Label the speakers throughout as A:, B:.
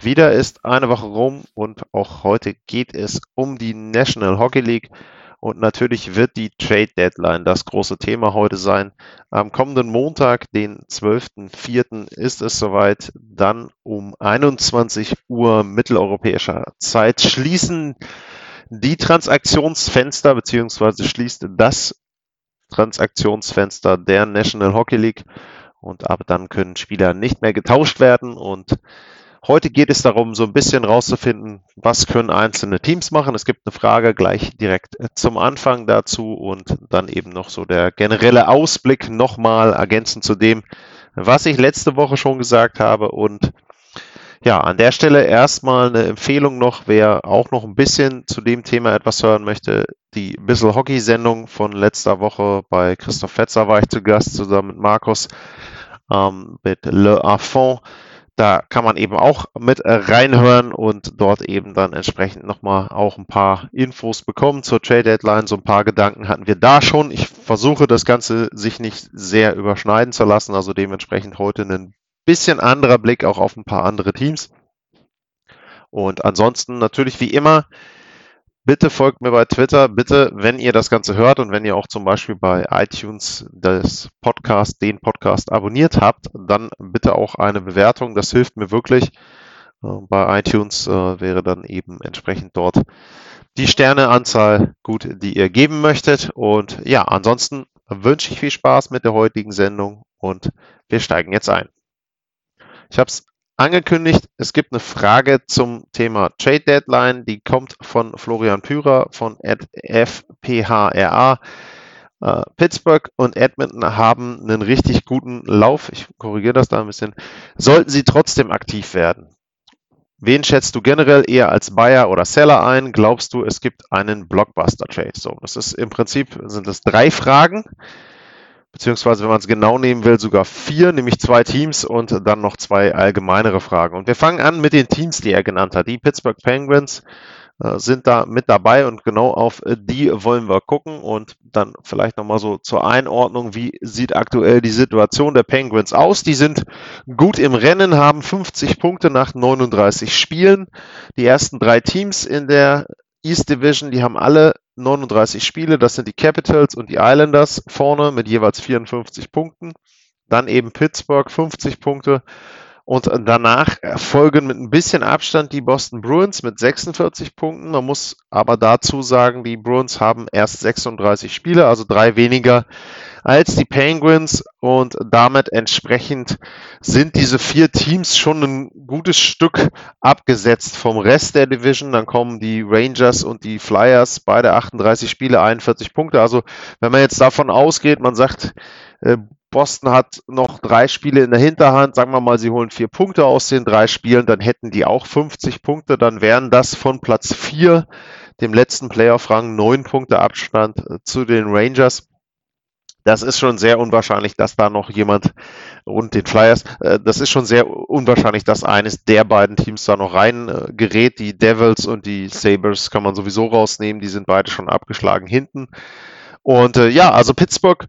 A: Wieder ist eine Woche rum und auch heute geht es um die National Hockey League und natürlich wird die Trade Deadline das große Thema heute sein. Am kommenden Montag, den 12.04. ist es soweit. Dann um 21 Uhr mitteleuropäischer Zeit schließen die Transaktionsfenster beziehungsweise schließt das Transaktionsfenster der National Hockey League und ab dann können Spieler nicht mehr getauscht werden und heute geht es darum, so ein bisschen rauszufinden, was können einzelne Teams machen. Es gibt eine Frage gleich direkt zum Anfang dazu und dann eben noch so der generelle Ausblick nochmal ergänzend zu dem, was ich letzte Woche schon gesagt habe und ja, an der Stelle erstmal eine Empfehlung noch, wer auch noch ein bisschen zu dem Thema etwas hören möchte. Die Bissel Hockey Sendung von letzter Woche bei Christoph Fetzer war ich zu Gast zusammen mit Markus ähm, mit Le Affond. Da kann man eben auch mit reinhören und dort eben dann entsprechend nochmal auch ein paar Infos bekommen zur Trade Deadline. So ein paar Gedanken hatten wir da schon. Ich versuche das Ganze sich nicht sehr überschneiden zu lassen, also dementsprechend heute einen bisschen anderer Blick auch auf ein paar andere Teams. Und ansonsten natürlich wie immer, bitte folgt mir bei Twitter. Bitte, wenn ihr das Ganze hört und wenn ihr auch zum Beispiel bei iTunes das Podcast, den Podcast abonniert habt, dann bitte auch eine Bewertung. Das hilft mir wirklich. Äh, Bei iTunes äh, wäre dann eben entsprechend dort die Sterneanzahl gut, die ihr geben möchtet. Und ja, ansonsten wünsche ich viel Spaß mit der heutigen Sendung und wir steigen jetzt ein. Ich habe es angekündigt, es gibt eine Frage zum Thema Trade Deadline, die kommt von Florian Pürer von FPHRA. Äh, Pittsburgh und Edmonton haben einen richtig guten Lauf. Ich korrigiere das da ein bisschen. Sollten sie trotzdem aktiv werden? Wen schätzt du generell eher als Buyer oder Seller ein? Glaubst du, es gibt einen Blockbuster-Trade? So, das ist im Prinzip sind das drei Fragen beziehungsweise wenn man es genau nehmen will, sogar vier, nämlich zwei Teams und dann noch zwei allgemeinere Fragen. Und wir fangen an mit den Teams, die er genannt hat. Die Pittsburgh Penguins äh, sind da mit dabei und genau auf die wollen wir gucken und dann vielleicht nochmal so zur Einordnung, wie sieht aktuell die Situation der Penguins aus? Die sind gut im Rennen, haben 50 Punkte nach 39 Spielen. Die ersten drei Teams in der East Division, die haben alle 39 Spiele. Das sind die Capitals und die Islanders vorne mit jeweils 54 Punkten. Dann eben Pittsburgh 50 Punkte. Und danach folgen mit ein bisschen Abstand die Boston Bruins mit 46 Punkten. Man muss aber dazu sagen, die Bruins haben erst 36 Spiele, also drei weniger als die Penguins und damit entsprechend sind diese vier Teams schon ein gutes Stück abgesetzt vom Rest der Division. Dann kommen die Rangers und die Flyers, beide 38 Spiele, 41 Punkte. Also wenn man jetzt davon ausgeht, man sagt, äh, Boston hat noch drei Spiele in der Hinterhand. Sagen wir mal, sie holen vier Punkte aus den drei Spielen, dann hätten die auch 50 Punkte. Dann wären das von Platz vier, dem letzten Playoff-Rang, neun Punkte Abstand äh, zu den Rangers. Das ist schon sehr unwahrscheinlich, dass da noch jemand und den Flyers, äh, das ist schon sehr unwahrscheinlich, dass eines der beiden Teams da noch rein äh, gerät. Die Devils und die Sabres kann man sowieso rausnehmen, die sind beide schon abgeschlagen hinten. Und äh, ja, also Pittsburgh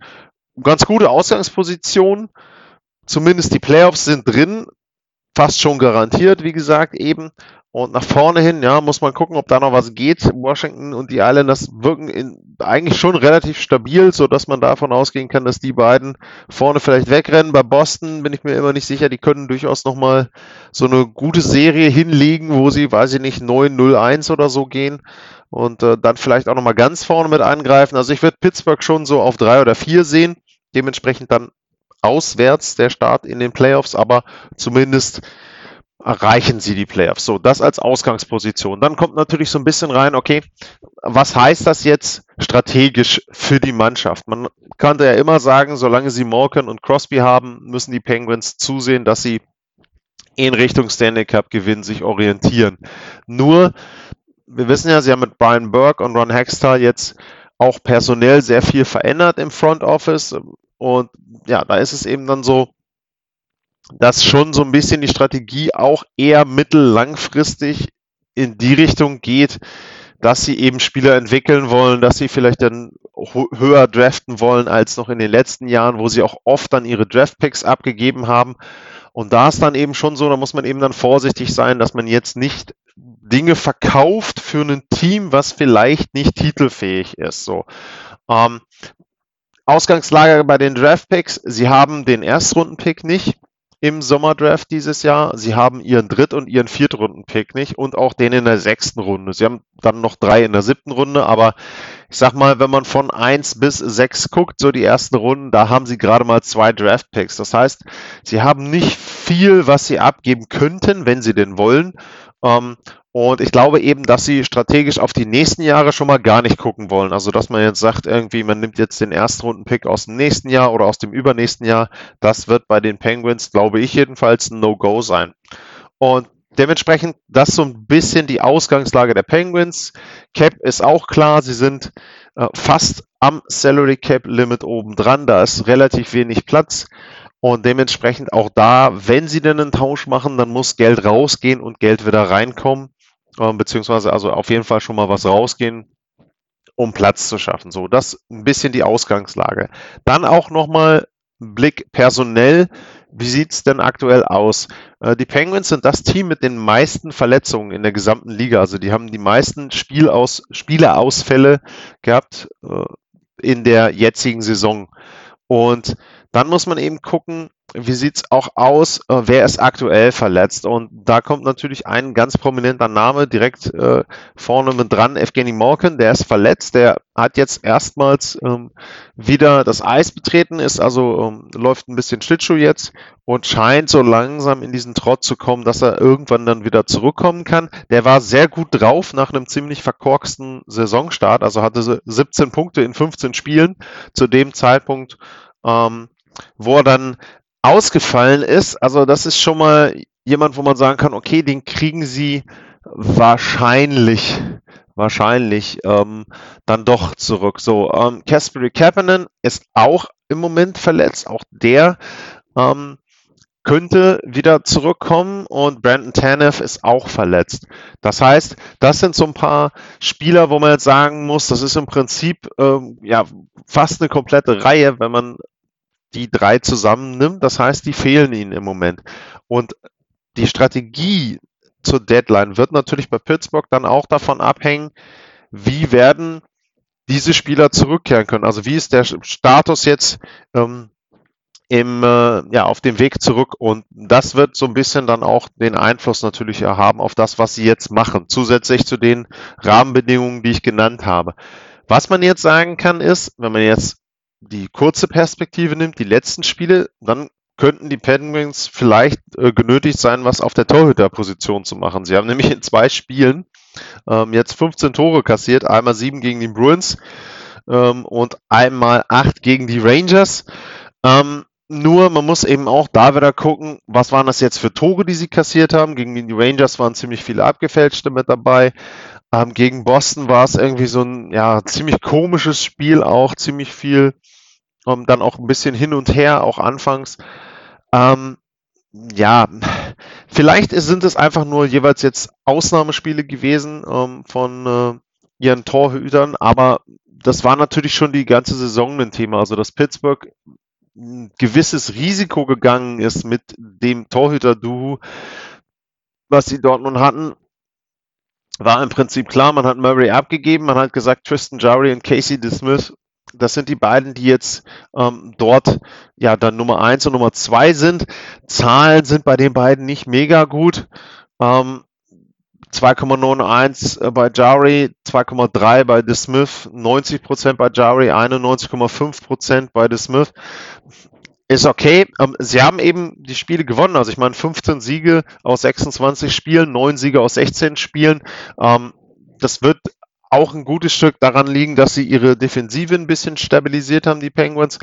A: ganz gute Ausgangsposition. Zumindest die Playoffs sind drin. Fast schon garantiert, wie gesagt, eben. Und nach vorne hin, ja, muss man gucken, ob da noch was geht. Washington und die Islanders wirken in, eigentlich schon relativ stabil, so dass man davon ausgehen kann, dass die beiden vorne vielleicht wegrennen. Bei Boston bin ich mir immer nicht sicher, die können durchaus nochmal so eine gute Serie hinlegen, wo sie, weiß ich nicht, 9-0-1 oder so gehen und äh, dann vielleicht auch nochmal ganz vorne mit angreifen. Also ich würde Pittsburgh schon so auf drei oder vier sehen dementsprechend dann auswärts der Start in den Playoffs, aber zumindest erreichen sie die Playoffs. So, das als Ausgangsposition. Dann kommt natürlich so ein bisschen rein, okay, was heißt das jetzt strategisch für die Mannschaft? Man könnte ja immer sagen, solange sie Morgan und Crosby haben, müssen die Penguins zusehen, dass sie in Richtung Stanley Cup Gewinn sich orientieren. Nur, wir wissen ja, sie haben mit Brian Burke und Ron Hextall jetzt auch personell sehr viel verändert im Front Office. Und ja, da ist es eben dann so, dass schon so ein bisschen die Strategie auch eher mittellangfristig in die Richtung geht, dass sie eben Spieler entwickeln wollen, dass sie vielleicht dann höher draften wollen als noch in den letzten Jahren, wo sie auch oft dann ihre Draftpicks abgegeben haben. Und da ist dann eben schon so, da muss man eben dann vorsichtig sein, dass man jetzt nicht Dinge verkauft für ein Team, was vielleicht nicht titelfähig ist. So. Ähm, Ausgangslage bei den Draftpicks, sie haben den Erstrundenpick nicht im Sommerdraft dieses Jahr. Sie haben ihren Dritt- und ihren Viertrunden-Pick nicht und auch den in der sechsten Runde. Sie haben dann noch drei in der siebten Runde, aber ich sag mal, wenn man von eins bis sechs guckt, so die ersten Runden, da haben sie gerade mal zwei Draft-Picks. Das heißt, sie haben nicht viel, was sie abgeben könnten, wenn sie denn wollen. Ähm, und ich glaube eben, dass sie strategisch auf die nächsten Jahre schon mal gar nicht gucken wollen. Also, dass man jetzt sagt, irgendwie, man nimmt jetzt den Erstrunden-Pick aus dem nächsten Jahr oder aus dem übernächsten Jahr. Das wird bei den Penguins, glaube ich jedenfalls, ein No-Go sein. Und dementsprechend, das so ein bisschen die Ausgangslage der Penguins. Cap ist auch klar, sie sind äh, fast am Salary Cap Limit oben dran. Da ist relativ wenig Platz. Und dementsprechend auch da, wenn sie denn einen Tausch machen, dann muss Geld rausgehen und Geld wieder reinkommen äh, beziehungsweise also auf jeden Fall schon mal was rausgehen, um Platz zu schaffen. So, das ein bisschen die Ausgangslage. Dann auch nochmal Blick personell. Wie sieht's denn aktuell aus? Äh, die Penguins sind das Team mit den meisten Verletzungen in der gesamten Liga. Also die haben die meisten Spielaus Spielerausfälle gehabt äh, in der jetzigen Saison. Und dann muss man eben gucken, wie sieht's auch aus, äh, wer ist aktuell verletzt? Und da kommt natürlich ein ganz prominenter Name direkt äh, vorne mit dran, Evgeny Morken, der ist verletzt, der hat jetzt erstmals ähm, wieder das Eis betreten, ist also ähm, läuft ein bisschen Schlittschuh jetzt und scheint so langsam in diesen Trott zu kommen, dass er irgendwann dann wieder zurückkommen kann. Der war sehr gut drauf nach einem ziemlich verkorksten Saisonstart, also hatte 17 Punkte in 15 Spielen zu dem Zeitpunkt. Ähm, wo er dann ausgefallen ist. Also das ist schon mal jemand, wo man sagen kann, okay, den kriegen sie wahrscheinlich, wahrscheinlich ähm, dann doch zurück. So, ähm, Kasperi Kapanen ist auch im Moment verletzt. Auch der ähm, könnte wieder zurückkommen und Brandon Tanev ist auch verletzt. Das heißt, das sind so ein paar Spieler, wo man jetzt sagen muss, das ist im Prinzip ähm, ja fast eine komplette Reihe, wenn man die drei zusammennimmt. Das heißt, die fehlen ihnen im Moment. Und die Strategie zur Deadline wird natürlich bei Pittsburgh dann auch davon abhängen, wie werden diese Spieler zurückkehren können. Also wie ist der Status jetzt ähm, im, äh, ja, auf dem Weg zurück? Und das wird so ein bisschen dann auch den Einfluss natürlich haben auf das, was sie jetzt machen, zusätzlich zu den Rahmenbedingungen, die ich genannt habe. Was man jetzt sagen kann, ist, wenn man jetzt die kurze Perspektive nimmt, die letzten Spiele, dann könnten die Penguins vielleicht äh, genötigt sein, was auf der Torhüterposition zu machen. Sie haben nämlich in zwei Spielen ähm, jetzt 15 Tore kassiert, einmal sieben gegen die Bruins ähm, und einmal acht gegen die Rangers. Ähm, nur man muss eben auch da wieder gucken, was waren das jetzt für Tore, die sie kassiert haben. Gegen die Rangers waren ziemlich viele abgefälschte mit dabei. Ähm, gegen Boston war es irgendwie so ein ja, ziemlich komisches Spiel, auch ziemlich viel, ähm, dann auch ein bisschen hin und her, auch anfangs. Ähm, ja, vielleicht sind es einfach nur jeweils jetzt Ausnahmespiele gewesen ähm, von äh, ihren Torhütern, aber das war natürlich schon die ganze Saison ein Thema. Also, dass Pittsburgh ein gewisses Risiko gegangen ist mit dem Torhüter-Duo, was sie dort nun hatten, war im Prinzip klar, man hat Murray abgegeben, man hat gesagt, Tristan Jari und Casey DeSmith, das sind die beiden, die jetzt ähm, dort ja dann Nummer eins und Nummer zwei sind. Zahlen sind bei den beiden nicht mega gut. Ähm, 2,91 äh, bei Jari, 2,3 bei DeSmith, 90% bei Jari, 91,5% bei DeSmith ist okay. Ähm, sie haben eben die Spiele gewonnen. Also ich meine, 15 Siege aus 26 Spielen, 9 Siege aus 16 Spielen. Ähm, das wird auch ein gutes Stück daran liegen, dass sie ihre Defensive ein bisschen stabilisiert haben, die Penguins.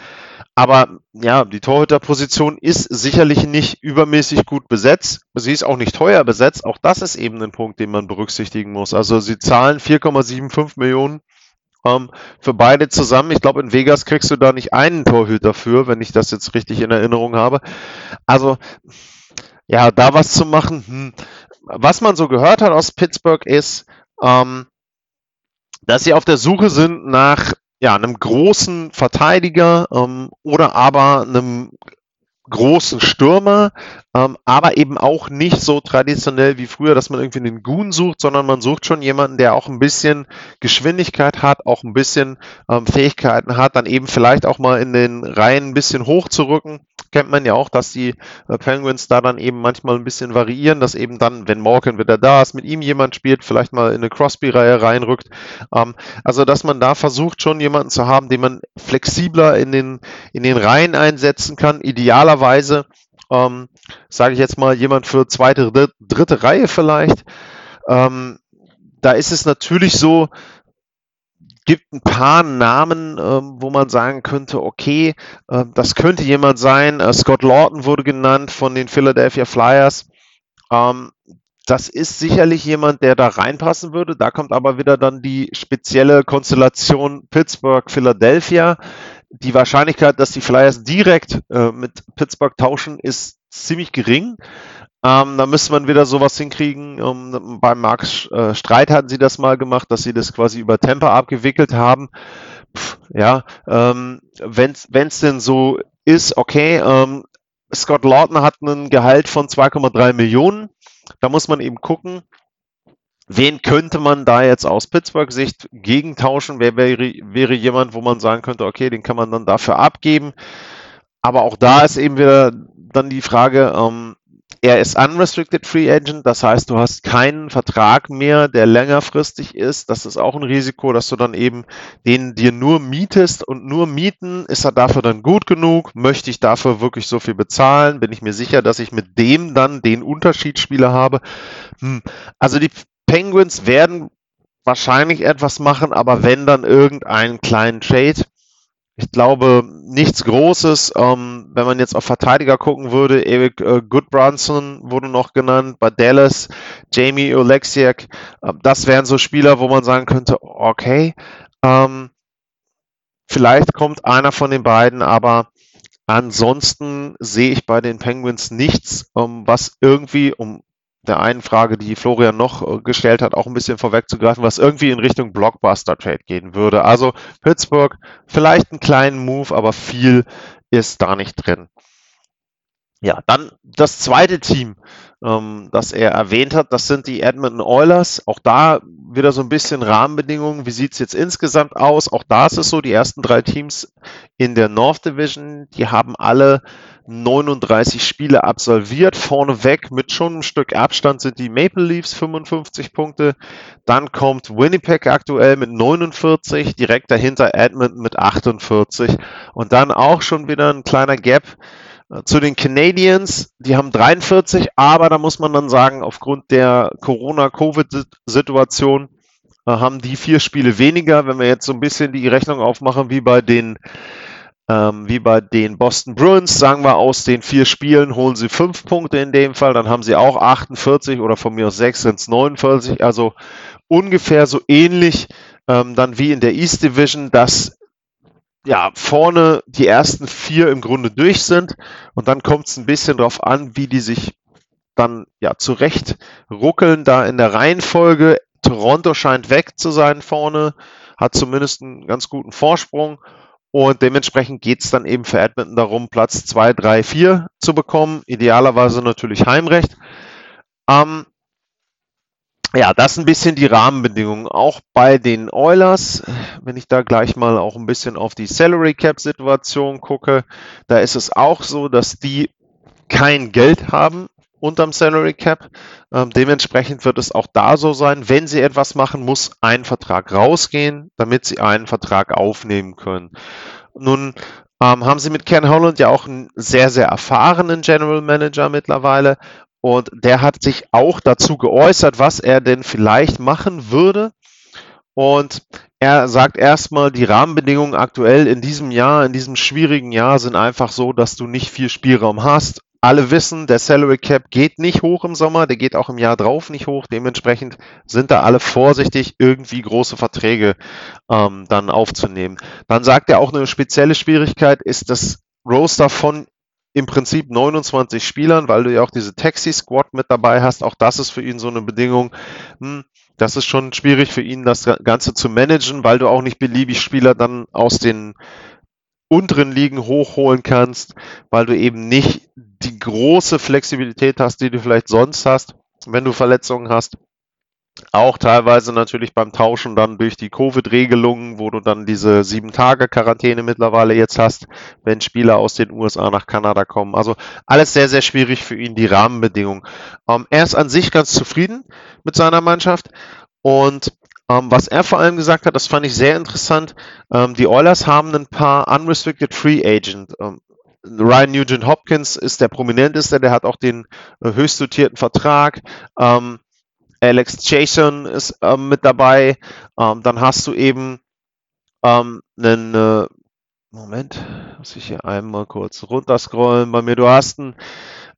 A: Aber ja, die Torhüterposition ist sicherlich nicht übermäßig gut besetzt. Sie ist auch nicht teuer besetzt. Auch das ist eben ein Punkt, den man berücksichtigen muss. Also sie zahlen 4,75 Millionen ähm, für beide zusammen. Ich glaube, in Vegas kriegst du da nicht einen Torhüter für, wenn ich das jetzt richtig in Erinnerung habe. Also ja, da was zu machen. Hm. Was man so gehört hat aus Pittsburgh ist, ähm, dass sie auf der Suche sind nach ja, einem großen Verteidiger ähm, oder aber einem großen Stürmer, ähm, aber eben auch nicht so traditionell wie früher, dass man irgendwie einen Goon sucht, sondern man sucht schon jemanden, der auch ein bisschen Geschwindigkeit hat, auch ein bisschen ähm, Fähigkeiten hat, dann eben vielleicht auch mal in den Reihen ein bisschen hochzurücken kennt man ja auch, dass die äh, Penguins da dann eben manchmal ein bisschen variieren, dass eben dann, wenn Morgan wieder da ist, mit ihm jemand spielt, vielleicht mal in eine Crosby-Reihe reinrückt. Ähm, also, dass man da versucht, schon jemanden zu haben, den man flexibler in den, in den Reihen einsetzen kann, idealerweise, ähm, sage ich jetzt mal, jemand für zweite, dritte Reihe vielleicht. Ähm, da ist es natürlich so, gibt ein paar Namen, ähm, wo man sagen könnte, okay, äh, das könnte jemand sein. Äh, Scott Lawton wurde genannt von den Philadelphia Flyers. Ähm, das ist sicherlich jemand, der da reinpassen würde. Da kommt aber wieder dann die spezielle Konstellation Pittsburgh-Philadelphia. Die Wahrscheinlichkeit, dass die Flyers direkt äh, mit Pittsburgh tauschen, ist ziemlich gering. Ähm, da müsste man wieder sowas hinkriegen. Um, beim Max äh, Streit hatten sie das mal gemacht, dass sie das quasi über Temper abgewickelt haben. Pff, ja, ähm, wenn es denn so ist, okay, ähm, Scott Lawton hat ein Gehalt von 2,3 Millionen. Da muss man eben gucken, wen könnte man da jetzt aus Pittsburgh-Sicht gegentauschen? Wer wäre, wäre jemand, wo man sagen könnte, okay, den kann man dann dafür abgeben. Aber auch da ist eben wieder dann die Frage, ähm, er ist unrestricted free agent, das heißt, du hast keinen Vertrag mehr, der längerfristig ist. Das ist auch ein Risiko, dass du dann eben den dir nur mietest und nur mieten. Ist er dafür dann gut genug? Möchte ich dafür wirklich so viel bezahlen? Bin ich mir sicher, dass ich mit dem dann den Unterschiedsspieler habe? Hm. Also die Penguins werden wahrscheinlich etwas machen, aber wenn dann irgendeinen kleinen Trade. Ich glaube, nichts Großes. Ähm, wenn man jetzt auf Verteidiger gucken würde, Eric äh, Goodbranson wurde noch genannt, bei Dallas, Jamie Oleksiak. Äh, das wären so Spieler, wo man sagen könnte, okay, ähm, vielleicht kommt einer von den beiden, aber ansonsten sehe ich bei den Penguins nichts, ähm, was irgendwie, um der einen Frage, die Florian noch äh, gestellt hat, auch ein bisschen vorwegzugreifen, was irgendwie in Richtung Blockbuster-Trade gehen würde. Also Pittsburgh, vielleicht einen kleinen Move, aber viel ist da nicht drin. Ja, dann das zweite Team, ähm, das er erwähnt hat, das sind die Edmonton Oilers. Auch da wieder so ein bisschen Rahmenbedingungen. Wie sieht es jetzt insgesamt aus? Auch da ist es so, die ersten drei Teams in der North Division, die haben alle 39 Spiele absolviert. Vorneweg mit schon einem Stück Abstand sind die Maple Leafs 55 Punkte. Dann kommt Winnipeg aktuell mit 49, direkt dahinter Edmonton mit 48 und dann auch schon wieder ein kleiner Gap zu den Canadiens, die haben 43, aber da muss man dann sagen, aufgrund der Corona-Covid-Situation äh, haben die vier Spiele weniger. Wenn wir jetzt so ein bisschen die Rechnung aufmachen, wie bei den ähm, wie bei den Boston Bruins, sagen wir, aus den vier Spielen holen sie fünf Punkte in dem Fall, dann haben sie auch 48 oder von mir aus sechs sind es 49, also ungefähr so ähnlich ähm, dann wie in der East Division, dass ja vorne die ersten vier im Grunde durch sind und dann kommt es ein bisschen darauf an, wie die sich dann ja zurecht ruckeln da in der Reihenfolge. Toronto scheint weg zu sein vorne, hat zumindest einen ganz guten Vorsprung und dementsprechend geht es dann eben für Edmonton darum, Platz 2, 3, 4 zu bekommen. Idealerweise natürlich Heimrecht. Ähm, ja, das ein bisschen die Rahmenbedingungen. Auch bei den Oilers, wenn ich da gleich mal auch ein bisschen auf die Salary Cap Situation gucke, da ist es auch so, dass die kein Geld haben unterm Salary Cap. Ähm, dementsprechend wird es auch da so sein, wenn sie etwas machen, muss ein Vertrag rausgehen, damit sie einen Vertrag aufnehmen können. Nun ähm, haben sie mit Ken Holland ja auch einen sehr, sehr erfahrenen General Manager mittlerweile und der hat sich auch dazu geäußert, was er denn vielleicht machen würde. Und er sagt erstmal, die Rahmenbedingungen aktuell in diesem Jahr, in diesem schwierigen Jahr sind einfach so, dass du nicht viel Spielraum hast. Alle wissen, der Salary Cap geht nicht hoch im Sommer, der geht auch im Jahr drauf nicht hoch. Dementsprechend sind da alle vorsichtig, irgendwie große Verträge ähm, dann aufzunehmen. Dann sagt er auch eine spezielle Schwierigkeit ist das Roster von im Prinzip 29 Spielern, weil du ja auch diese Taxi-Squad mit dabei hast. Auch das ist für ihn so eine Bedingung. Hm, das ist schon schwierig für ihn, das Ganze zu managen, weil du auch nicht beliebig Spieler dann aus den unteren Ligen hochholen kannst, weil du eben nicht die große Flexibilität hast, die du vielleicht sonst hast, wenn du Verletzungen hast. Auch teilweise natürlich beim Tauschen dann durch die Covid-Regelungen, wo du dann diese sieben Tage Quarantäne mittlerweile jetzt hast, wenn Spieler aus den USA nach Kanada kommen. Also alles sehr, sehr schwierig für ihn, die Rahmenbedingungen. Ähm, er ist an sich ganz zufrieden mit seiner Mannschaft und ähm, was er vor allem gesagt hat, das fand ich sehr interessant. Ähm, die Oilers haben ein paar unrestricted free agent. Ähm, Ryan Nugent Hopkins ist der prominenteste, der hat auch den äh, höchst dotierten Vertrag. Ähm, Alex Jason ist ähm, mit dabei. Ähm, dann hast du eben ähm, einen, äh, Moment, muss ich hier einmal kurz runterscrollen bei mir. Du hast einen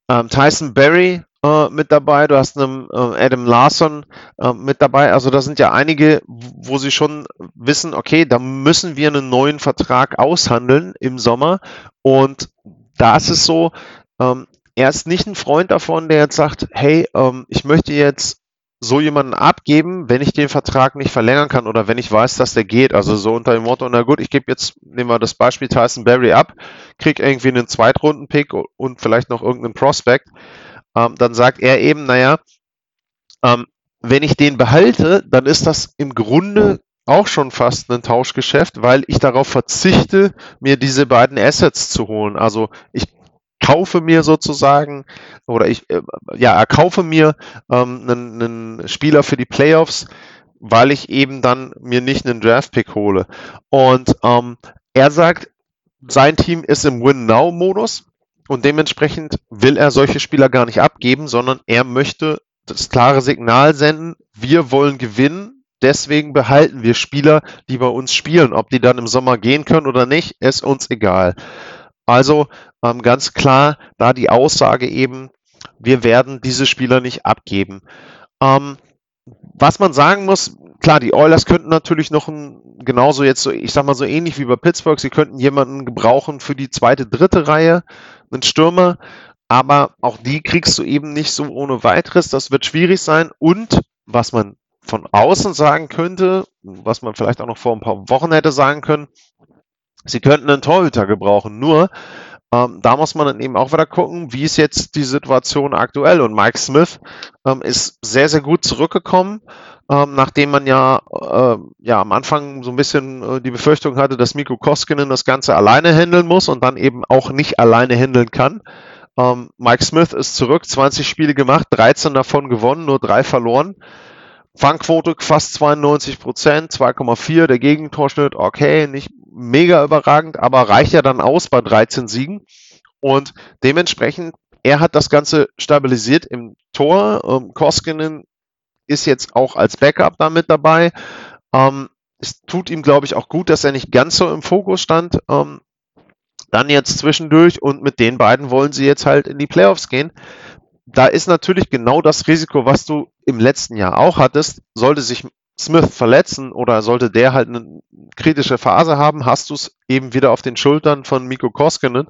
A: ähm, Tyson Berry äh, mit dabei, du hast einen äh, Adam Larson äh, mit dabei. Also da sind ja einige, wo sie schon wissen, okay, da müssen wir einen neuen Vertrag aushandeln im Sommer. Und da ist es so, ähm, er ist nicht ein Freund davon, der jetzt sagt, hey, ähm, ich möchte jetzt so jemanden abgeben, wenn ich den Vertrag nicht verlängern kann oder wenn ich weiß, dass der geht. Also so unter dem Motto, na gut, ich gebe jetzt, nehmen wir das Beispiel Tyson Berry ab, krieg irgendwie einen Zweitrunden-Pick und vielleicht noch irgendeinen Prospect. Ähm, dann sagt er eben, naja, ähm, wenn ich den behalte, dann ist das im Grunde auch schon fast ein Tauschgeschäft, weil ich darauf verzichte, mir diese beiden Assets zu holen. Also ich kaufe mir sozusagen oder ich äh, ja erkaufe mir ähm, einen, einen Spieler für die Playoffs, weil ich eben dann mir nicht einen Draft-Pick hole. Und ähm, er sagt, sein Team ist im Win-Now-Modus und dementsprechend will er solche Spieler gar nicht abgeben, sondern er möchte das klare Signal senden, wir wollen gewinnen, deswegen behalten wir Spieler, die bei uns spielen. Ob die dann im Sommer gehen können oder nicht, ist uns egal. Also ähm, ganz klar da die Aussage eben, wir werden diese Spieler nicht abgeben. Ähm, was man sagen muss, klar, die Oilers könnten natürlich noch ein, genauso jetzt so, ich sag mal so ähnlich wie bei Pittsburgh, sie könnten jemanden gebrauchen für die zweite, dritte Reihe, einen Stürmer, aber auch die kriegst du eben nicht so ohne weiteres, das wird schwierig sein. Und was man von außen sagen könnte, was man vielleicht auch noch vor ein paar Wochen hätte sagen können, Sie könnten einen Torhüter gebrauchen, nur ähm, da muss man dann eben auch wieder gucken, wie ist jetzt die Situation aktuell. Und Mike Smith ähm, ist sehr, sehr gut zurückgekommen, ähm, nachdem man ja, äh, ja am Anfang so ein bisschen äh, die Befürchtung hatte, dass Mikko Koskinen das Ganze alleine handeln muss und dann eben auch nicht alleine handeln kann. Ähm, Mike Smith ist zurück, 20 Spiele gemacht, 13 davon gewonnen, nur drei verloren. Fangquote fast 92 Prozent, 2,4. Der Gegentorschnitt, okay, nicht mega überragend, aber reicht ja dann aus bei 13 Siegen. Und dementsprechend, er hat das Ganze stabilisiert im Tor. Ähm, Koskinen ist jetzt auch als Backup da mit dabei. Ähm, es tut ihm, glaube ich, auch gut, dass er nicht ganz so im Fokus stand. Ähm, dann jetzt zwischendurch und mit den beiden wollen sie jetzt halt in die Playoffs gehen da ist natürlich genau das Risiko, was du im letzten Jahr auch hattest. Sollte sich Smith verletzen oder sollte der halt eine kritische Phase haben, hast du es eben wieder auf den Schultern von Miko Koskinen.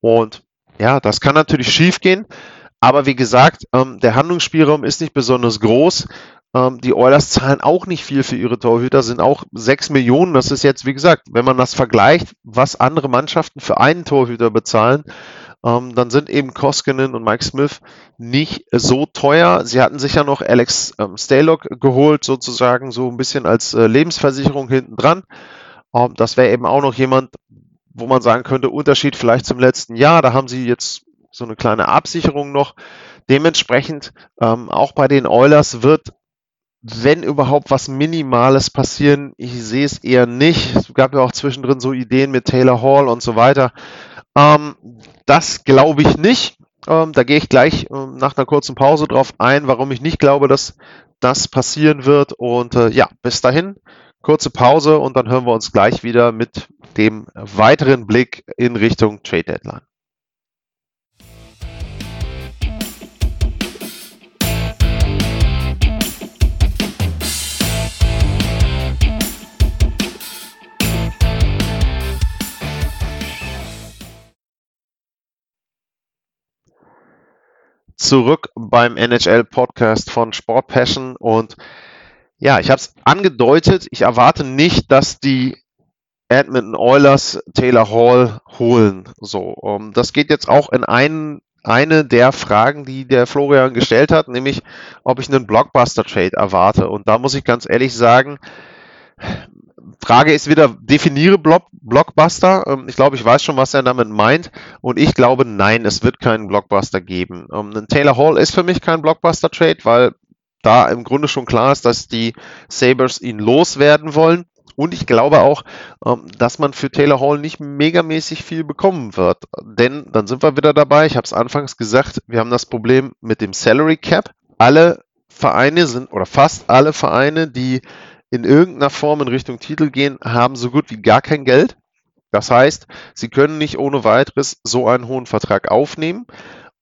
A: Und ja, das kann natürlich schief gehen. Aber wie gesagt, ähm, der Handlungsspielraum ist nicht besonders groß. Ähm, die Oilers zahlen auch nicht viel für ihre Torhüter, sind auch 6 Millionen. Das ist jetzt, wie gesagt, wenn man das vergleicht, was andere Mannschaften für einen Torhüter bezahlen, ähm, dann sind eben Koskinen und Mike Smith nicht so teuer. Sie hatten sich ja noch Alex ähm, Stalock geholt, sozusagen so ein bisschen als äh, Lebensversicherung hinten dran. Ähm, das wäre eben auch noch jemand, wo man sagen könnte, Unterschied vielleicht zum letzten Jahr. Da haben sie jetzt so eine kleine Absicherung noch. Dementsprechend ähm, auch bei den Oilers wird wenn überhaupt was Minimales passieren, ich sehe es eher nicht. Es gab ja auch zwischendrin so Ideen mit Taylor Hall und so weiter. Ähm, das glaube ich nicht. Ähm, da gehe ich gleich ähm, nach einer kurzen Pause drauf ein, warum ich nicht glaube, dass das passieren wird. Und äh, ja, bis dahin, kurze Pause und dann hören wir uns gleich wieder mit dem weiteren Blick in Richtung Trade Deadline. Zurück beim NHL-Podcast von Sport Passion. Und ja, ich habe es angedeutet, ich erwarte nicht, dass die Edmonton Oilers Taylor Hall holen. So, um, ähm, das geht jetzt auch in einen, eine der Fragen, die der Florian gestellt hat, nämlich ob ich einen Blockbuster-Trade erwarte. Und da muss ich ganz ehrlich sagen, Frage ist wieder, definiere Block, Blockbuster. Ähm, ich glaube, ich weiß schon, was er damit meint. Und ich glaube, nein, es wird keinen Blockbuster geben. Ähm, ein Taylor Hall ist für mich kein Blockbuster-Trade, weil da im Grunde schon klar ist, dass die Sabres ihn loswerden wollen. Und ich glaube auch, ähm, dass man für Taylor Hall nicht megamäßig viel bekommen wird. Denn dann sind wir wieder dabei. Ich habe es anfangs gesagt, wir haben das Problem mit dem Salary Cap. Alle Vereine sind, oder fast alle Vereine, die in irgendeiner Form in Richtung Titel gehen, haben so gut wie gar kein Geld. Das heißt, sie können nicht ohne weiteres so einen hohen Vertrag aufnehmen.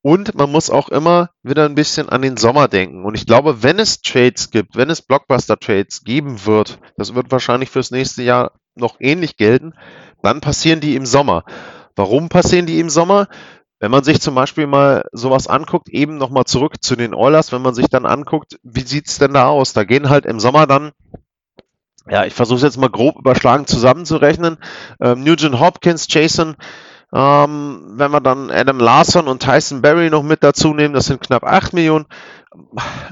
A: Und man muss auch immer wieder ein bisschen an den Sommer denken. Und ich glaube, wenn es Trades gibt, wenn es Blockbuster-Trades geben wird, das wird wahrscheinlich fürs nächste Jahr noch ähnlich gelten, dann passieren die im Sommer. Warum passieren die im Sommer? Wenn man sich zum Beispiel mal sowas anguckt, eben nochmal zurück zu den Oilers, wenn man sich dann anguckt, wie sieht's denn da aus? Da gehen halt im Sommer dann ja, ich versuche es jetzt mal grob überschlagen zusammenzurechnen. Ähm, Nugent Hopkins, Jason, ähm, wenn wir dann Adam Larson und Tyson Berry noch mit dazu nehmen, das sind knapp 8 Millionen.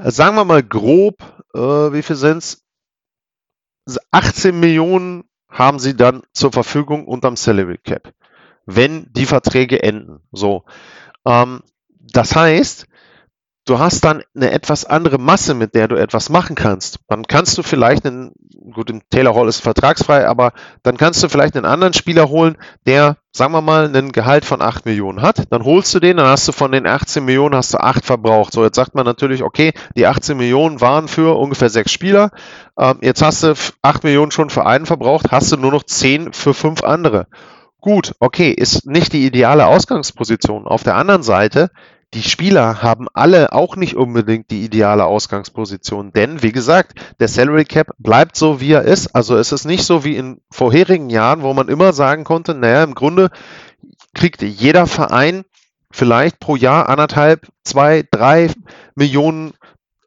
A: Sagen wir mal grob, äh, wie viel sind es? 18 Millionen haben sie dann zur Verfügung unterm Salary Cap, wenn die Verträge enden. So, ähm, das heißt, du hast dann eine etwas andere Masse, mit der du etwas machen kannst. Dann kannst du vielleicht einen, gut, im Taylor Hall ist vertragsfrei, aber dann kannst du vielleicht einen anderen Spieler holen, der, sagen wir mal, einen Gehalt von 8 Millionen hat. Dann holst du den, dann hast du von den 18 Millionen hast du 8 verbraucht. So, jetzt sagt man natürlich, okay, die 18 Millionen waren für ungefähr 6 Spieler. Ähm, jetzt hast du 8 Millionen schon für einen verbraucht, hast du nur noch 10 für 5 andere. Gut, okay, ist nicht die ideale Ausgangsposition. Auf der anderen Seite die Spieler haben alle auch nicht unbedingt die ideale Ausgangsposition, denn wie gesagt, der Salary Cap bleibt so, wie er ist. Also es ist nicht so wie in vorherigen Jahren, wo man immer sagen konnte, naja, im Grunde kriegt jeder Verein vielleicht pro Jahr anderthalb, zwei, drei Millionen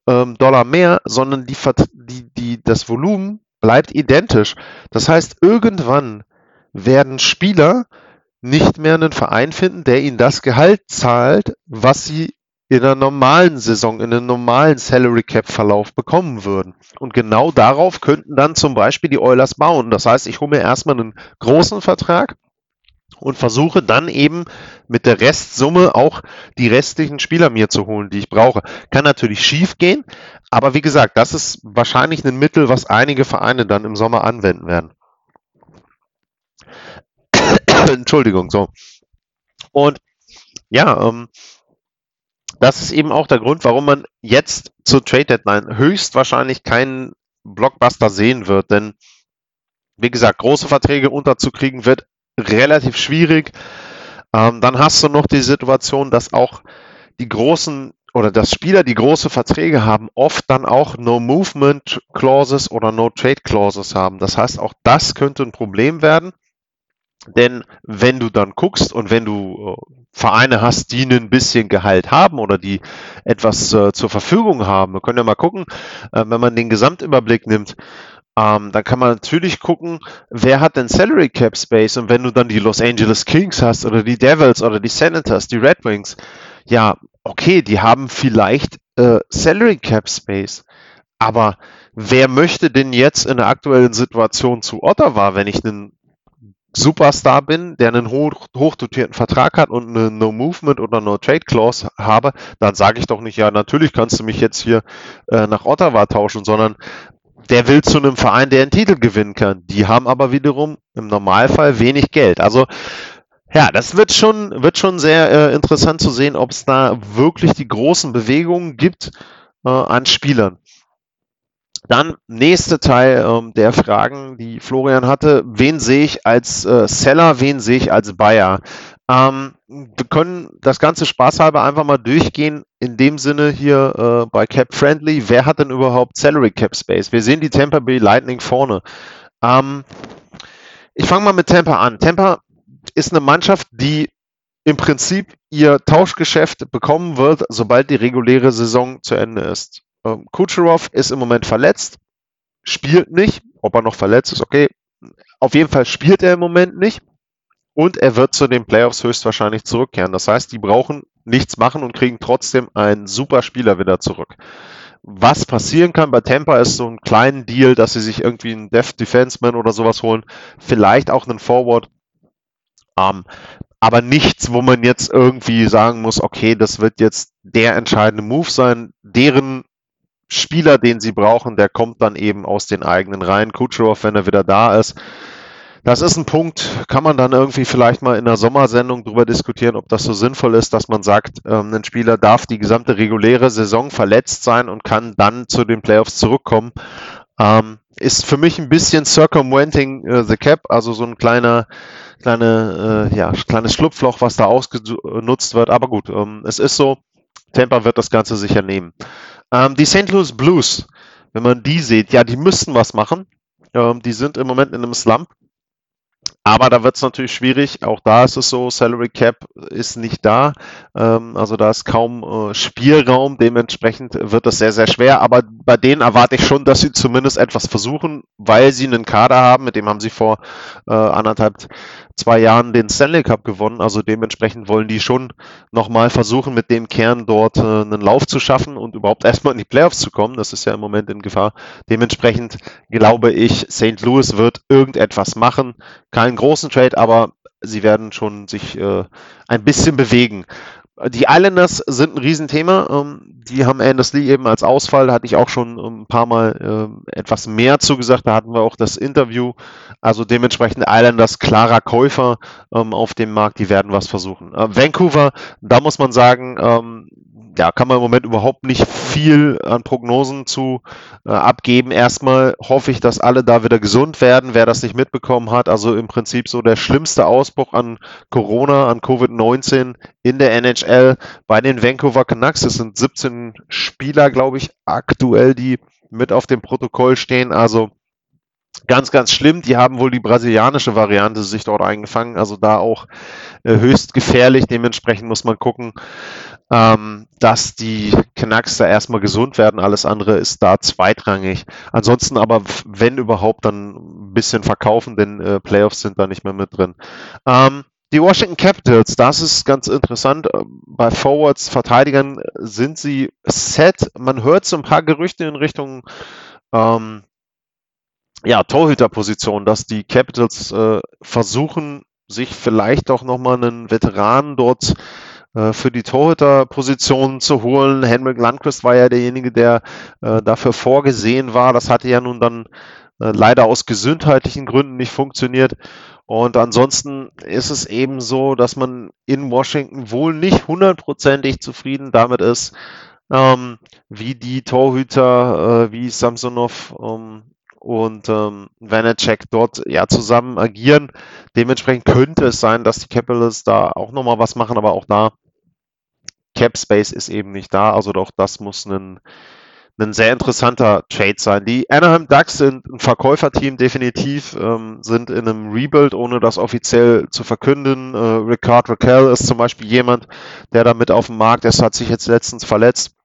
A: ähm, Dollar mehr, sondern die, die, die, das Volumen bleibt identisch. Das heißt, irgendwann werden Spieler nicht mehr einen Verein finden, der ihnen das Gehalt zahlt, was sie in einer normalen Saison, in einem normalen Salary Cap Verlauf bekommen würden. Und genau darauf könnten dann zum Beispiel die Oilers bauen. Das heißt, ich hole mir erstmal einen großen Vertrag und versuche dann eben mit der Restsumme auch die restlichen Spieler mir zu holen, die ich brauche. Kann natürlich schief gehen, aber wie gesagt, das ist wahrscheinlich ein Mittel, was einige Vereine dann im Sommer anwenden werden. Entschuldigung, so. Und ja, ähm, das ist eben auch der Grund, warum man jetzt zur Trade Deadline höchstwahrscheinlich keinen Blockbuster sehen wird, denn wie gesagt, große Verträge unterzukriegen wird relativ schwierig. Ähm, dann hast du noch die Situation, dass auch die großen oder dass Spieler, die große Verträge haben, oft dann auch No Movement Clauses oder No Trade Clauses haben. Das heißt, auch das könnte ein Problem werden. Denn wenn du dann guckst und wenn du äh, Vereine hast, die ein bisschen Gehalt haben oder die etwas äh, zur Verfügung haben, wir können ja mal gucken, äh, wenn man den Gesamtüberblick nimmt, ähm, dann kann man natürlich gucken, wer hat denn Salary Cap Space? Und wenn du dann die Los Angeles Kings hast oder die Devils oder die Senators, die Red Wings, ja, okay, die haben vielleicht äh, Salary Cap Space, aber wer möchte denn jetzt in der aktuellen Situation zu Ottawa, wenn ich einen Superstar bin, der einen hoch, hochdotierten Vertrag hat und eine No Movement oder No Trade Clause habe, dann sage ich doch nicht, ja, natürlich kannst du mich jetzt hier äh, nach Ottawa tauschen, sondern der will zu einem Verein, der einen Titel gewinnen kann. Die haben aber wiederum im Normalfall wenig Geld. Also Ja, das wird schon, wird schon sehr äh, interessant zu sehen, ob es da wirklich die großen Bewegungen gibt äh, an Spielern. Dann nächste Teil ähm, der Fragen, die Florian hatte. Wen sehe ich als äh, Seller, wen sehe ich als Buyer? Ähm, wir können das ganze spaßhalber einfach mal durchgehen. In dem Sinne hier äh, bei Cap Friendly. Wer hat denn überhaupt Salary Cap Space? Wir sehen die Tampa Bay Lightning vorne. Ähm, ich fange mal mit Tampa an. Tampa ist eine Mannschaft, die im Prinzip ihr Tauschgeschäft bekommen wird, sobald die reguläre Saison zu Ende ist. Ähm, Kucherov ist im Moment verletzt, spielt nicht. Ob er noch verletzt ist, okay. Auf jeden Fall spielt er im Moment nicht. Und er wird zu den Playoffs höchstwahrscheinlich zurückkehren. Das heißt, die brauchen nichts machen und kriegen trotzdem einen super Spieler wieder zurück. Was passieren kann bei Tampa ist so ein kleinen Deal, dass sie sich irgendwie einen Deft Defenseman oder sowas holen. Vielleicht auch einen Forward. Ähm, aber nichts, wo man jetzt irgendwie sagen muss, okay, das wird jetzt der entscheidende Move sein. Deren Spieler, den sie brauchen, der kommt dann eben aus den eigenen Reihen. Kucherov, wenn er wieder da ist. Das ist ein Punkt, kann man dann irgendwie vielleicht mal in der Sommersendung darüber diskutieren, ob das so sinnvoll ist, dass man sagt, ähm, ein Spieler darf die gesamte reguläre Saison verletzt sein und kann dann zu den Playoffs zurückkommen. Ähm, ist für mich ein bisschen circumventing äh, the cap, also so ein kleiner, kleine, äh, ja, kleines Schlupfloch, was da ausgenutzt wird. Aber gut, ähm, es ist so. Tampa wird das Ganze sicher nehmen. Ähm, die St. Louis Blues, wenn man die sieht, ja, die müssten was machen. Ähm, die sind im Moment in einem Slump. Aber da wird es natürlich schwierig. Auch da ist es so, Salary Cap ist nicht da. Ähm, also da ist kaum äh, Spielraum. Dementsprechend wird das sehr, sehr schwer. Aber bei denen erwarte ich schon, dass sie zumindest etwas versuchen, weil sie einen Kader haben. Mit dem haben sie vor äh, anderthalb, zwei Jahren den Stanley Cup gewonnen. Also dementsprechend wollen die schon nochmal versuchen, mit dem Kern dort äh, einen Lauf zu schaffen und überhaupt erstmal in die Playoffs zu kommen. Das ist ja im Moment in Gefahr. Dementsprechend glaube ich, St. Louis wird irgendetwas machen. Keinen großen Trade, aber sie werden schon sich äh, ein bisschen bewegen. Die Islanders sind ein Riesenthema. Ähm, die haben Anders Lee eben als Ausfall, da hatte ich auch schon ein paar Mal äh, etwas mehr zugesagt. Da hatten wir auch das Interview. Also dementsprechend Islanders klarer Käufer ähm, auf dem Markt, die werden was versuchen. Äh, Vancouver, da muss man sagen, ähm, ja, kann man im Moment überhaupt nicht viel an Prognosen zu äh, abgeben. Erstmal hoffe ich, dass alle da wieder gesund werden, wer das nicht mitbekommen hat. Also im Prinzip so der schlimmste Ausbruch an Corona, an Covid-19 in der NHL bei den Vancouver Canucks. Es sind 17 Spieler, glaube ich, aktuell, die mit auf dem Protokoll stehen. Also ganz, ganz schlimm. Die haben wohl die brasilianische Variante sich dort eingefangen. Also da auch äh, höchst gefährlich. Dementsprechend muss man gucken, ähm, dass die Canucks da erstmal gesund werden. Alles andere ist da zweitrangig. Ansonsten aber, wenn überhaupt, dann ein bisschen verkaufen, denn äh, Playoffs sind da nicht mehr mit drin. Ähm, die Washington Capitals, das ist ganz interessant. Ähm, bei Forwards, Verteidigern sind sie set. Man hört so ein paar Gerüchte in Richtung ähm, ja, Torhüterposition, dass die Capitals äh, versuchen, sich vielleicht auch nochmal einen Veteranen dort äh, für die Torhüterposition zu holen. Henrik Landquist war ja derjenige, der äh, dafür vorgesehen war. Das hatte ja nun dann äh, leider aus gesundheitlichen Gründen nicht funktioniert. Und ansonsten ist es eben so, dass man in Washington wohl nicht hundertprozentig zufrieden damit ist, ähm, wie die Torhüter äh, wie Samsonov ähm, und ähm, Vanacek dort ja zusammen agieren. Dementsprechend könnte es sein, dass die Capitals da auch nochmal was machen, aber auch da Cap Space ist eben nicht da. Also doch das muss ein, ein sehr interessanter Trade sein. Die Anaheim Ducks sind ein Verkäuferteam definitiv, ähm, sind in einem Rebuild, ohne das offiziell zu verkünden. Äh, Ricard Raquel ist zum Beispiel jemand, der da mit auf dem Markt ist, hat sich jetzt letztens verletzt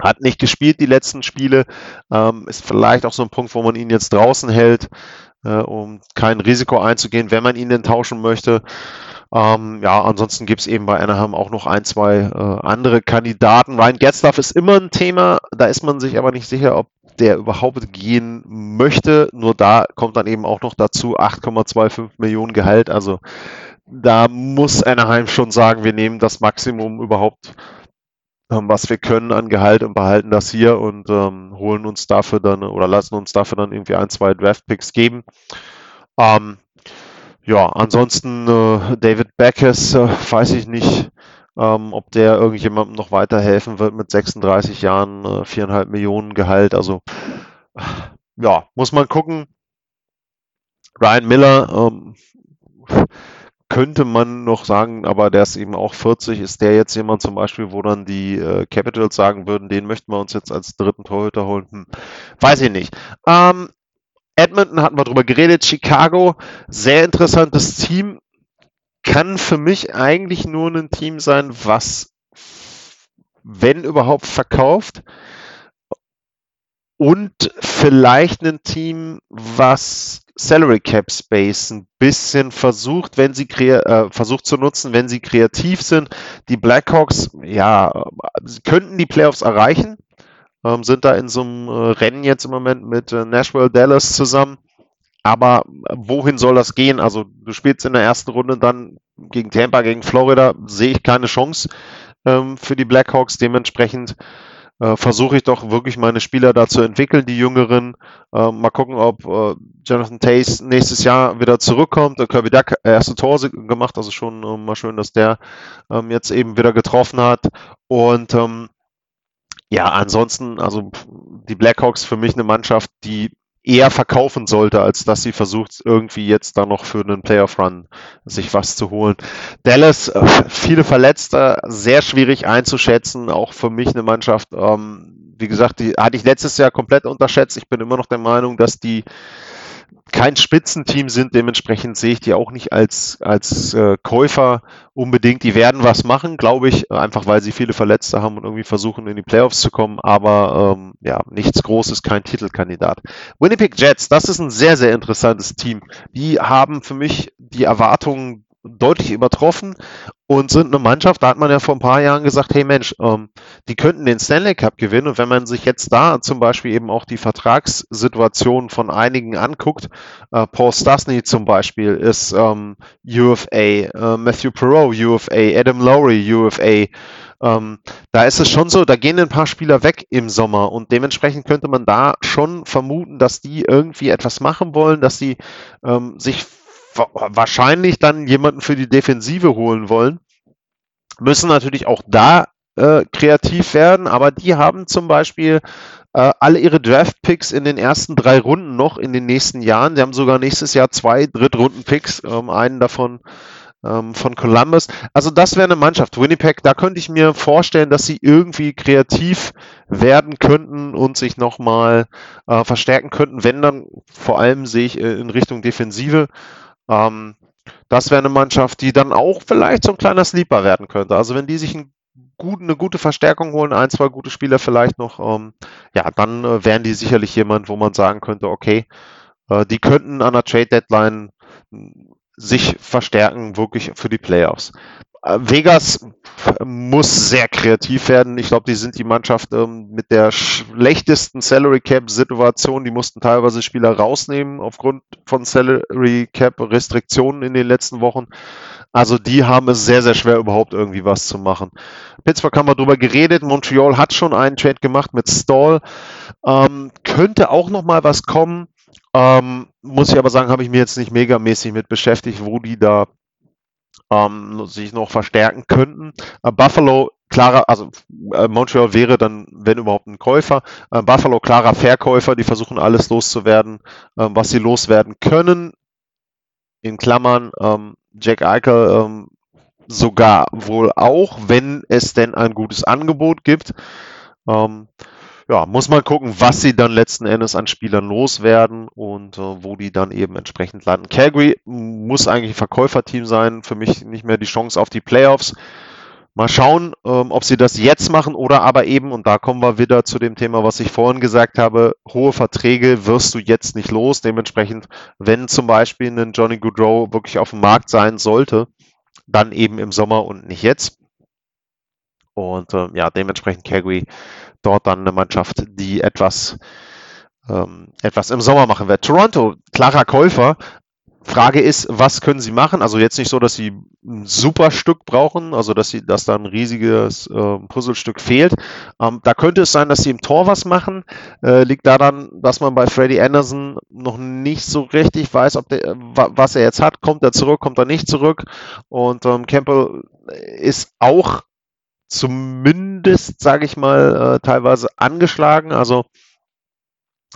A: hat nicht gespielt die letzten Spiele. Ähm, ist vielleicht auch so ein Punkt, wo man ihn jetzt draußen hält, äh, um kein Risiko einzugehen, wenn man ihn denn tauschen möchte. Ähm, ja, ansonsten gibt es eben bei Anaheim auch noch ein, zwei äh, andere Kandidaten. Ryan Getzlaff ist immer ein Thema, da ist man sich aber nicht sicher, ob der überhaupt gehen möchte. Nur da kommt dann eben auch noch dazu 8,25 Millionen Gehalt. Also da muss Anaheim schon sagen, wir nehmen das Maximum überhaupt was wir können an Gehalt und behalten das hier und ähm, holen uns dafür dann oder lassen uns dafür dann irgendwie ein, zwei Draft-Picks geben. Ähm, ja, ansonsten äh, David Beckes, äh, weiß ich nicht, ähm, ob der irgendjemandem noch weiterhelfen wird mit 36 Jahren, äh, viereinhalb Millionen Gehalt. Also ja, muss man gucken. Ryan Miller ähm, könnte man noch sagen, aber der ist eben auch 40. Ist der jetzt jemand zum Beispiel, wo dann die äh, Capitals sagen würden, den möchten wir uns jetzt als dritten Torhüter holen? Hm, weiß ich nicht. Ähm, Edmonton hatten wir drüber geredet. Chicago, sehr interessantes Team. Kann für mich eigentlich nur ein Team sein, was, wenn überhaupt, verkauft und vielleicht ein Team, was Salary Cap Space ein bisschen versucht, wenn sie äh, versucht zu nutzen, wenn sie kreativ sind. Die Blackhawks, ja, könnten die Playoffs erreichen, ähm, sind da in so einem äh, Rennen jetzt im Moment mit äh, Nashville Dallas zusammen. Aber wohin soll das gehen? Also du spielst in der ersten Runde dann gegen Tampa, gegen Florida, sehe ich keine Chance ähm, für die Blackhawks. Dementsprechend äh, versuche ich doch wirklich meine Spieler da zu entwickeln, die Jüngeren. Äh, mal gucken, ob äh, Jonathan Tace nächstes Jahr wieder zurückkommt. Der Kirby Duck erste Tor gemacht, also schon äh, mal schön, dass der ähm, jetzt eben wieder getroffen hat. Und ähm, ja, ansonsten, also die Blackhawks für mich eine Mannschaft, die eher verkaufen sollte, als dass sie versucht, irgendwie jetzt da noch für einen Playoff-Run sich was zu holen. Dallas, äh, viele Verletzte, sehr schwierig einzuschätzen, auch für mich eine Mannschaft, ähm, wie gesagt, die hatte ich letztes Jahr komplett unterschätzt. Ich bin immer noch der Meinung, dass die kein Spitzenteam sind. Dementsprechend sehe ich die auch nicht als, als äh, Käufer unbedingt. Die werden was machen, glaube ich, einfach weil sie viele Verletzte haben und irgendwie versuchen, in die Playoffs zu kommen. Aber ähm, ja, nichts Großes, kein Titelkandidat. Winnipeg Jets, das ist ein sehr, sehr interessantes Team. Die haben für mich die Erwartungen deutlich übertroffen und sind eine Mannschaft, da hat man ja vor ein paar Jahren gesagt, hey Mensch, ähm, die könnten den Stanley Cup gewinnen. Und wenn man sich jetzt da zum Beispiel eben auch die Vertragssituation von einigen anguckt, äh, Paul Stasny zum Beispiel ist ähm, UFA, äh, Matthew Perot UFA, Adam Lowry UFA, ähm, da ist es schon so, da gehen ein paar Spieler weg im Sommer und dementsprechend könnte man da schon vermuten, dass die irgendwie etwas machen wollen, dass sie ähm, sich wahrscheinlich dann jemanden für die Defensive holen wollen, müssen natürlich auch da äh, kreativ werden, aber die haben zum Beispiel äh, alle ihre Draft-Picks in den ersten drei Runden noch in den nächsten Jahren. Sie haben sogar nächstes Jahr zwei Drittrunden-Picks, ähm, einen davon ähm, von Columbus. Also das wäre eine Mannschaft. Winnipeg, da könnte ich mir vorstellen, dass sie irgendwie kreativ werden könnten und sich nochmal äh, verstärken könnten, wenn dann vor allem sehe ich äh, in Richtung Defensive. Ähm, das wäre eine Mannschaft, die dann auch vielleicht so ein kleiner Sleeper werden könnte. Also wenn die sich ein gut, eine gute Verstärkung holen, ein, zwei gute Spieler vielleicht noch, ähm, ja, dann äh, wären die sicherlich jemand, wo man sagen könnte, okay, äh, die könnten an der Trade Deadline sich verstärken, wirklich für die Playoffs. Äh, Vegas muss sehr kreativ werden. Ich glaube, die sind die Mannschaft ähm, mit der schlechtesten Salary Cap Situation. Die mussten teilweise Spieler rausnehmen aufgrund von Salary Cap Restriktionen in den letzten Wochen. Also die haben es sehr, sehr schwer, überhaupt irgendwie was zu machen. Pittsburgh haben wir drüber geredet. Montreal hat schon einen Trade gemacht mit Stall. Ähm, könnte auch noch mal was kommen. Ähm, muss ich aber sagen, habe ich mir jetzt nicht megamäßig mit beschäftigt, wo die da ähm, sich noch verstärken könnten. Äh, Buffalo klarer, also äh, Montreal wäre dann, wenn überhaupt, ein Käufer. Äh, Buffalo klarer Verkäufer, die versuchen alles loszuwerden, äh, was sie loswerden können. In Klammern, ähm, Jack Eichel ähm, sogar wohl auch, wenn es denn ein gutes Angebot gibt. Ähm, ja, muss man gucken, was sie dann letzten Endes an Spielern loswerden und äh, wo die dann eben entsprechend landen. Calgary muss eigentlich ein Verkäuferteam sein, für mich nicht mehr die Chance auf die Playoffs. Mal schauen, ähm, ob sie das jetzt machen oder aber eben, und da kommen wir wieder zu dem Thema, was ich vorhin gesagt habe, hohe Verträge wirst du jetzt nicht los. Dementsprechend, wenn zum Beispiel ein Johnny Goodrow wirklich auf dem Markt sein sollte, dann eben im Sommer und nicht jetzt. Und äh, ja, dementsprechend Calgary dort dann eine Mannschaft, die etwas, ähm, etwas im Sommer machen wird. Toronto, klarer Käufer. Frage ist, was können sie machen? Also jetzt nicht so, dass sie ein super Stück brauchen, also dass sie, dass da ein riesiges äh, Puzzlestück fehlt. Ähm, da könnte es sein, dass sie im Tor was machen. Äh, liegt daran, dass man bei Freddy Anderson noch nicht so richtig weiß, ob der, was er jetzt hat. Kommt er zurück, kommt er nicht zurück? Und ähm, Campbell ist auch zumindest, sage ich mal, äh, teilweise angeschlagen. Also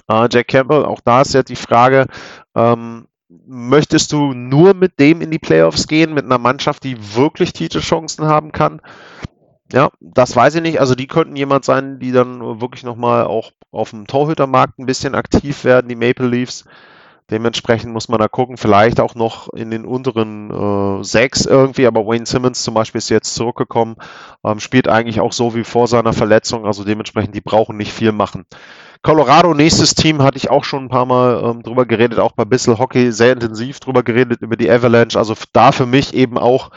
A: äh, Jack Campbell, auch da ist ja die Frage, ähm, möchtest du nur mit dem in die Playoffs gehen, mit einer Mannschaft, die wirklich Titelchancen haben kann? Ja, das weiß ich nicht. Also die könnten jemand sein, die dann wirklich nochmal auch auf dem Torhütermarkt ein bisschen aktiv werden, die Maple Leafs. Dementsprechend muss man da gucken, vielleicht auch noch in den unteren äh, sechs irgendwie, aber Wayne Simmons zum Beispiel ist jetzt zurückgekommen, ähm, spielt eigentlich auch so wie vor seiner Verletzung, also dementsprechend, die brauchen nicht viel machen. Colorado, nächstes Team, hatte ich auch schon ein paar Mal ähm, drüber geredet, auch bei Bissell Hockey sehr intensiv drüber geredet, über die Avalanche. Also da für mich eben auch,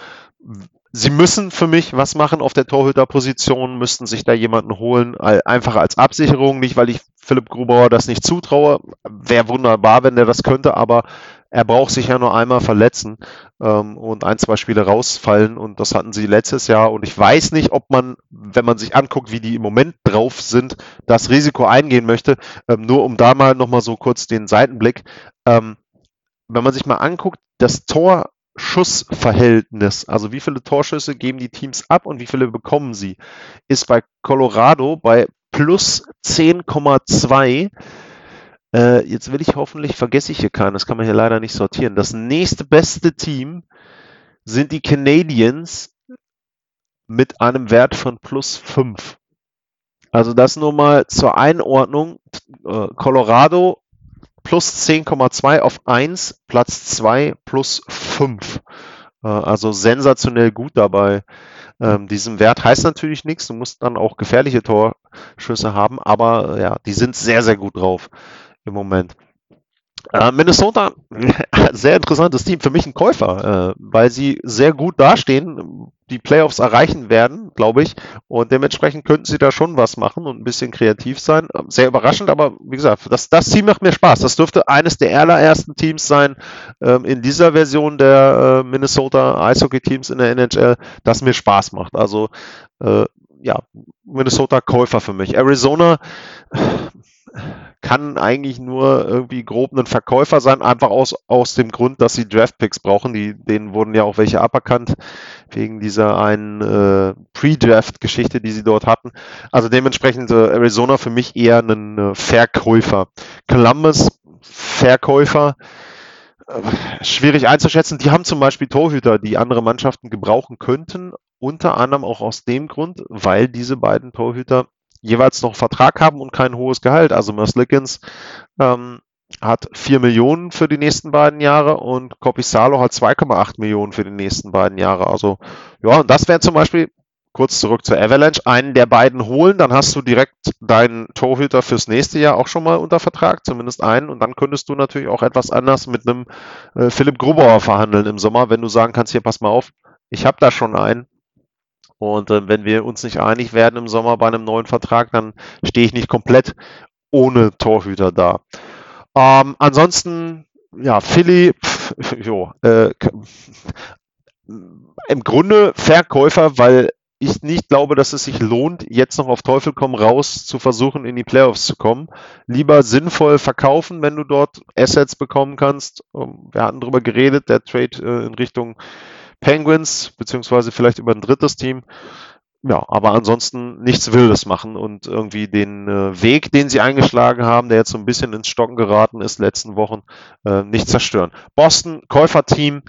A: sie müssen für mich was machen auf der Torhüterposition, müssten sich da jemanden holen, einfach als Absicherung, nicht weil ich Philipp Grubauer das nicht zutraue. Wäre wunderbar, wenn der das könnte, aber er braucht sich ja nur einmal verletzen ähm, und ein, zwei Spiele rausfallen und das hatten sie letztes Jahr und ich weiß nicht, ob man, wenn man sich anguckt, wie die im Moment drauf sind, das Risiko eingehen möchte. Ähm, nur um da mal nochmal so kurz den Seitenblick. Ähm, wenn man sich mal anguckt, das Torschussverhältnis, also wie viele Torschüsse geben die Teams ab und wie viele bekommen sie, ist bei Colorado bei plus 10,2 äh, jetzt will ich hoffentlich, vergesse ich hier keinen, das kann man hier leider nicht sortieren. Das nächste beste Team sind die Canadiens mit einem Wert von plus 5. Also das nur mal zur Einordnung. Äh, Colorado plus 10,2 auf 1, Platz 2 plus 5. Äh, also sensationell gut dabei. Ähm, diesem Wert heißt natürlich nichts. Du musst dann auch gefährliche Torschüsse haben, aber ja, die sind sehr, sehr gut drauf im Moment. Äh, Minnesota, sehr interessantes Team, für mich ein Käufer, äh, weil sie sehr gut dastehen, die Playoffs erreichen werden, glaube ich, und dementsprechend könnten sie da schon was machen und ein bisschen kreativ sein. Ähm, sehr überraschend, aber wie gesagt, das, das Team macht mir Spaß. Das dürfte eines der allerersten Teams sein ähm, in dieser Version der äh, Minnesota Eishockey-Teams in der NHL, das mir Spaß macht. Also äh, ja, Minnesota Käufer für mich. Arizona kann eigentlich nur irgendwie grob ein Verkäufer sein, einfach aus, aus dem Grund, dass sie Draftpicks brauchen. Die, denen wurden ja auch welche aberkannt, wegen dieser einen äh, Pre-Draft-Geschichte, die sie dort hatten. Also dementsprechend äh, Arizona für mich eher ein äh, Verkäufer. Columbus, Verkäufer. Äh, schwierig einzuschätzen. Die haben zum Beispiel Torhüter, die andere Mannschaften gebrauchen könnten. Unter anderem auch aus dem Grund, weil diese beiden Torhüter jeweils noch Vertrag haben und kein hohes Gehalt. Also Merslikins ähm, hat 4 Millionen für die nächsten beiden Jahre und Copisalo hat 2,8 Millionen für die nächsten beiden Jahre. Also ja, und das wäre zum Beispiel, kurz zurück zur Avalanche, einen der beiden holen, dann hast du direkt deinen Torhüter fürs nächste Jahr auch schon mal unter Vertrag, zumindest einen, und dann könntest du natürlich auch etwas anders mit einem äh, Philipp Grubauer verhandeln im Sommer, wenn du sagen kannst, hier pass mal auf, ich habe da schon einen, und äh, wenn wir uns nicht einig werden im Sommer bei einem neuen Vertrag, dann stehe ich nicht komplett ohne Torhüter da. Ähm, ansonsten, ja, Philly, pff, jo, äh, im Grunde Verkäufer, weil ich nicht glaube, dass es sich lohnt, jetzt noch auf Teufel komm raus zu versuchen, in die Playoffs zu kommen. Lieber sinnvoll verkaufen, wenn du dort Assets bekommen kannst. Ähm, wir hatten darüber geredet, der Trade äh, in Richtung Penguins, beziehungsweise vielleicht über ein drittes Team. Ja, aber ansonsten nichts Wildes machen und irgendwie den äh, Weg, den sie eingeschlagen haben, der jetzt so ein bisschen ins Stocken geraten ist, letzten Wochen, äh, nicht zerstören. Boston, Käuferteam,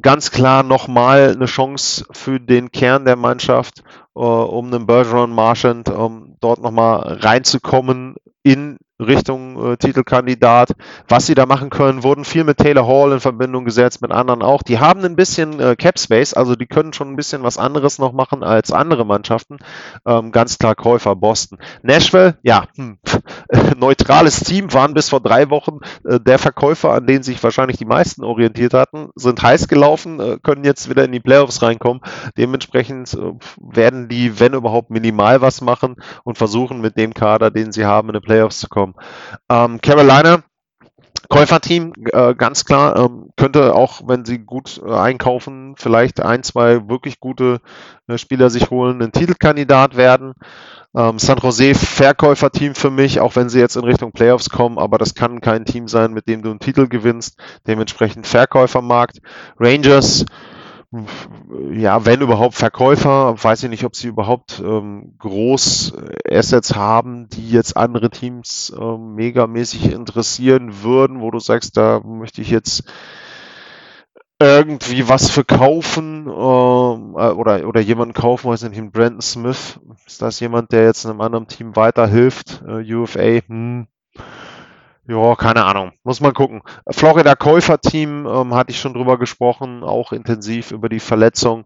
A: ganz klar nochmal eine Chance für den Kern der Mannschaft, äh, um einen Bergeron Marchand, um dort nochmal reinzukommen in Richtung äh, Titelkandidat. Was sie da machen können, wurden viel mit Taylor Hall in Verbindung gesetzt, mit anderen auch. Die haben ein bisschen äh, Cap Space, also die können schon ein bisschen was anderes noch machen als andere Mannschaften. Ähm, ganz klar Käufer Boston. Nashville, ja, hm, neutrales Team, waren bis vor drei Wochen äh, der Verkäufer, an denen sich wahrscheinlich die meisten orientiert hatten, sind heiß gelaufen, äh, können jetzt wieder in die Playoffs reinkommen. Dementsprechend äh, werden die, wenn überhaupt, minimal was machen und versuchen mit dem Kader, den sie haben, in die Playoffs zu kommen. Ähm, Carolina Käuferteam, äh, ganz klar, ähm, könnte auch, wenn sie gut äh, einkaufen, vielleicht ein, zwei wirklich gute äh, Spieler sich holen, ein Titelkandidat werden. Ähm, San Jose Verkäuferteam für mich, auch wenn sie jetzt in Richtung Playoffs kommen, aber das kann kein Team sein, mit dem du einen Titel gewinnst. Dementsprechend Verkäufermarkt. Rangers, ja, wenn überhaupt Verkäufer, weiß ich nicht, ob sie überhaupt ähm, groß Assets haben, die jetzt andere Teams ähm, megamäßig interessieren würden, wo du sagst, da möchte ich jetzt irgendwie was verkaufen ähm, äh, oder, oder jemanden kaufen, weiß ich nicht, Brandon Smith. Ist das jemand, der jetzt einem anderen Team weiterhilft? Äh, UFA, hm. Ja, keine Ahnung. Muss man gucken. Florida Käufer-Team ähm, hatte ich schon drüber gesprochen, auch intensiv über die Verletzung.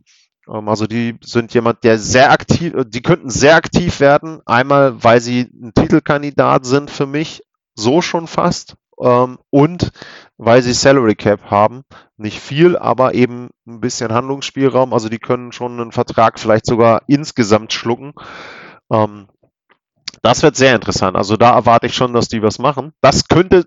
A: Ähm, also die sind jemand, der sehr aktiv, äh, die könnten sehr aktiv werden. Einmal, weil sie ein Titelkandidat sind für mich, so schon fast. Ähm, und weil sie Salary Cap haben. Nicht viel, aber eben ein bisschen Handlungsspielraum. Also die können schon einen Vertrag vielleicht sogar insgesamt schlucken. Ähm, das wird sehr interessant. Also da erwarte ich schon, dass die was machen. Das könnte,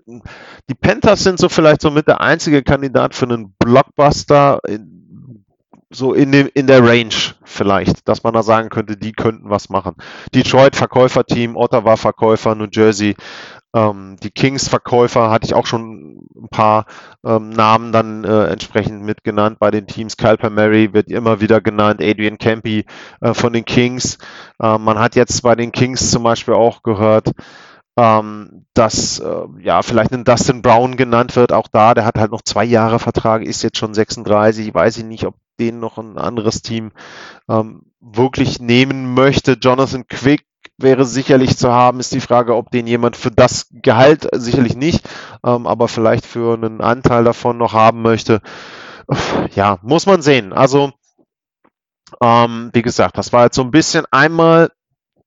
A: die Panthers sind so vielleicht so mit der einzige Kandidat für einen Blockbuster, in, so in, dem, in der Range vielleicht, dass man da sagen könnte, die könnten was machen. Detroit Verkäuferteam, Ottawa Verkäufer, New Jersey ähm, die Kings-Verkäufer hatte ich auch schon ein paar ähm, Namen dann äh, entsprechend mitgenannt bei den Teams. Kyle Mary wird immer wieder genannt, Adrian Campy äh, von den Kings. Äh, man hat jetzt bei den Kings zum Beispiel auch gehört, ähm, dass äh, ja vielleicht ein Dustin Brown genannt wird. Auch da, der hat halt noch zwei Jahre Vertrag, ist jetzt schon 36. Weiß ich nicht, ob den noch ein anderes Team ähm, wirklich nehmen möchte. Jonathan Quick wäre sicherlich zu haben, ist die Frage, ob den jemand für das Gehalt sicherlich nicht, ähm, aber vielleicht für einen Anteil davon noch haben möchte. Ja, muss man sehen. Also, ähm, wie gesagt, das war jetzt so ein bisschen einmal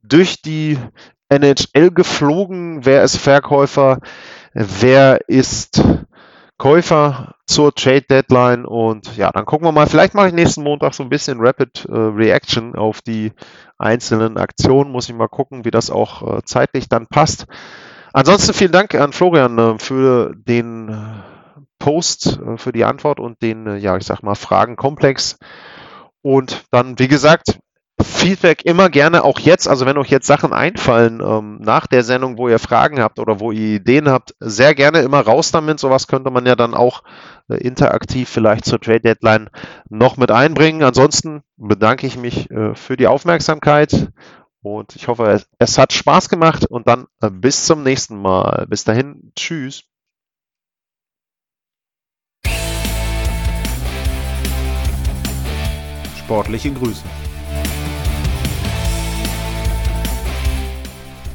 A: durch die NHL geflogen. Wer ist Verkäufer? Wer ist Käufer zur Trade Deadline? Und ja, dann gucken wir mal. Vielleicht mache ich nächsten Montag so ein bisschen Rapid äh, Reaction auf die einzelnen Aktionen. Muss ich mal gucken, wie das auch äh, zeitlich dann passt. Ansonsten vielen Dank an Florian äh, für den äh, Post, äh, für die Antwort und den, äh, ja, ich sag mal, Fragenkomplex. Und dann, wie gesagt, Feedback immer gerne auch jetzt, also wenn euch jetzt Sachen einfallen ähm, nach der Sendung, wo ihr Fragen habt oder wo ihr Ideen habt, sehr gerne immer raus damit. Sowas könnte man ja dann auch äh, interaktiv vielleicht zur Trade Deadline noch mit einbringen. Ansonsten bedanke ich mich äh, für die Aufmerksamkeit und ich hoffe, es, es hat Spaß gemacht und dann äh, bis zum nächsten Mal. Bis dahin, tschüss.
B: Sportliche Grüße.